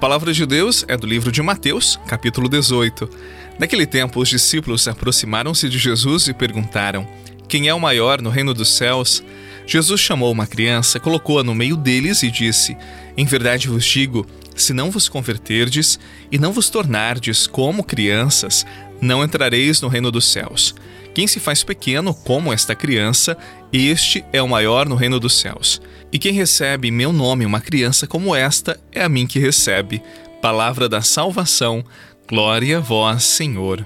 Palavra de Deus é do livro de Mateus, capítulo 18. Naquele tempo, os discípulos aproximaram-se de Jesus e perguntaram: Quem é o maior no reino dos céus? Jesus chamou uma criança, colocou-a no meio deles e disse: Em verdade vos digo, se não vos converterdes e não vos tornardes como crianças, não entrareis no reino dos céus. Quem se faz pequeno como esta criança, este é o maior no reino dos céus. E quem recebe em meu nome uma criança como esta, é a mim que recebe. Palavra da salvação. Glória a vós, Senhor.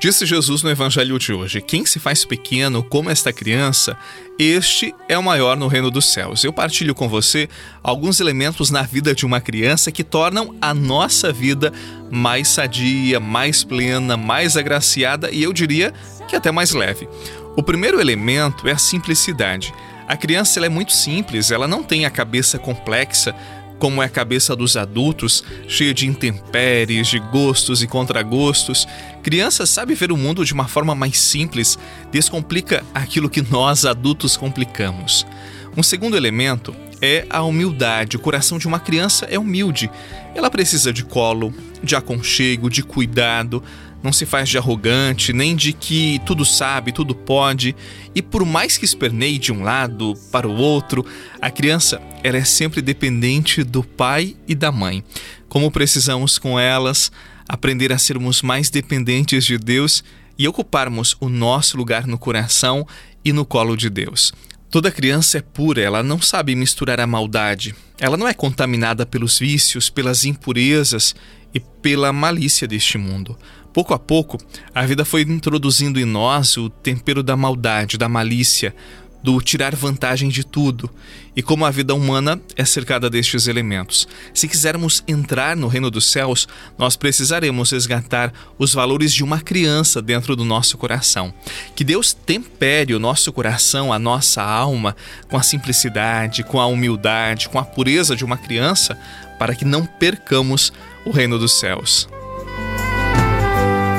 Disse Jesus no Evangelho de hoje: Quem se faz pequeno como esta criança, este é o maior no reino dos céus. Eu partilho com você alguns elementos na vida de uma criança que tornam a nossa vida mais sadia, mais plena, mais agraciada e eu diria que até mais leve. O primeiro elemento é a simplicidade. A criança é muito simples, ela não tem a cabeça complexa como é a cabeça dos adultos, cheia de intempéries, de gostos e contragostos. Criança sabe ver o mundo de uma forma mais simples, descomplica aquilo que nós adultos complicamos. Um segundo elemento é a humildade. O coração de uma criança é humilde. Ela precisa de colo, de aconchego, de cuidado não se faz de arrogante, nem de que tudo sabe, tudo pode, e por mais que esperneie de um lado para o outro, a criança ela é sempre dependente do pai e da mãe. Como precisamos com elas aprender a sermos mais dependentes de Deus e ocuparmos o nosso lugar no coração e no colo de Deus. Toda criança é pura, ela não sabe misturar a maldade. Ela não é contaminada pelos vícios, pelas impurezas e pela malícia deste mundo. Pouco a pouco, a vida foi introduzindo em nós o tempero da maldade, da malícia, do tirar vantagem de tudo. E como a vida humana é cercada destes elementos. Se quisermos entrar no reino dos céus, nós precisaremos resgatar os valores de uma criança dentro do nosso coração. Que Deus tempere o nosso coração, a nossa alma, com a simplicidade, com a humildade, com a pureza de uma criança, para que não percamos o reino dos céus.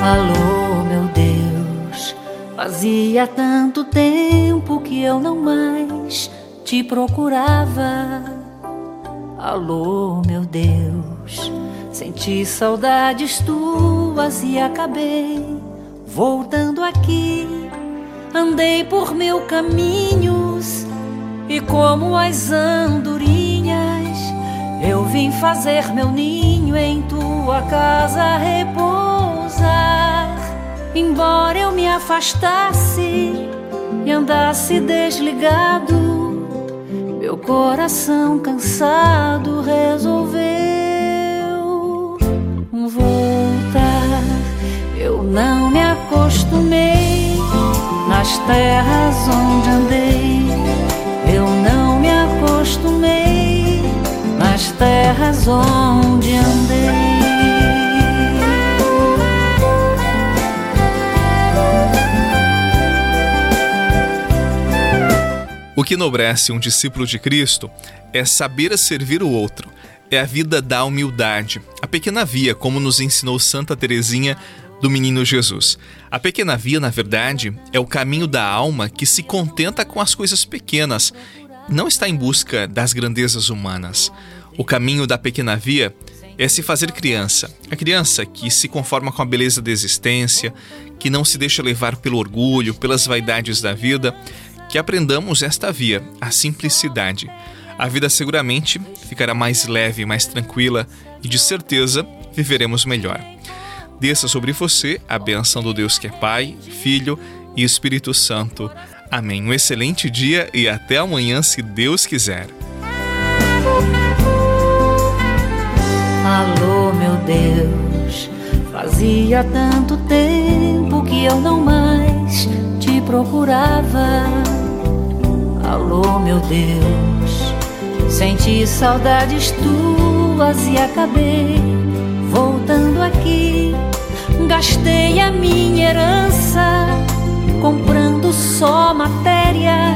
Alô, meu Deus, fazia tanto tempo que eu não mais te procurava. Alô, meu Deus, senti saudades tuas e acabei voltando aqui. Andei por mil caminhos e como as andorinhas, eu vim fazer meu ninho em tua casa repouso embora eu me afastasse e andasse desligado, meu coração cansado resolveu voltar. Eu não me acostumei nas terras onde andei. Eu não me acostumei nas terras onde O que enobrece um discípulo de Cristo é saber servir o outro, é a vida da humildade, a pequena via, como nos ensinou Santa Teresinha do Menino Jesus. A pequena via, na verdade, é o caminho da alma que se contenta com as coisas pequenas, não está em busca das grandezas humanas. O caminho da pequena via é se fazer criança. A criança que se conforma com a beleza da existência, que não se deixa levar pelo orgulho, pelas vaidades da vida, que aprendamos esta via, a simplicidade. A vida seguramente ficará mais leve, mais tranquila e de certeza viveremos melhor. Desça sobre você a benção do Deus que é Pai, Filho e Espírito Santo. Amém. Um excelente dia e até amanhã, se Deus quiser. Alô, meu Deus, fazia tanto tempo que eu não mais te procurava. Alô, meu Deus, senti saudades tuas e acabei voltando aqui. Gastei a minha herança comprando só matéria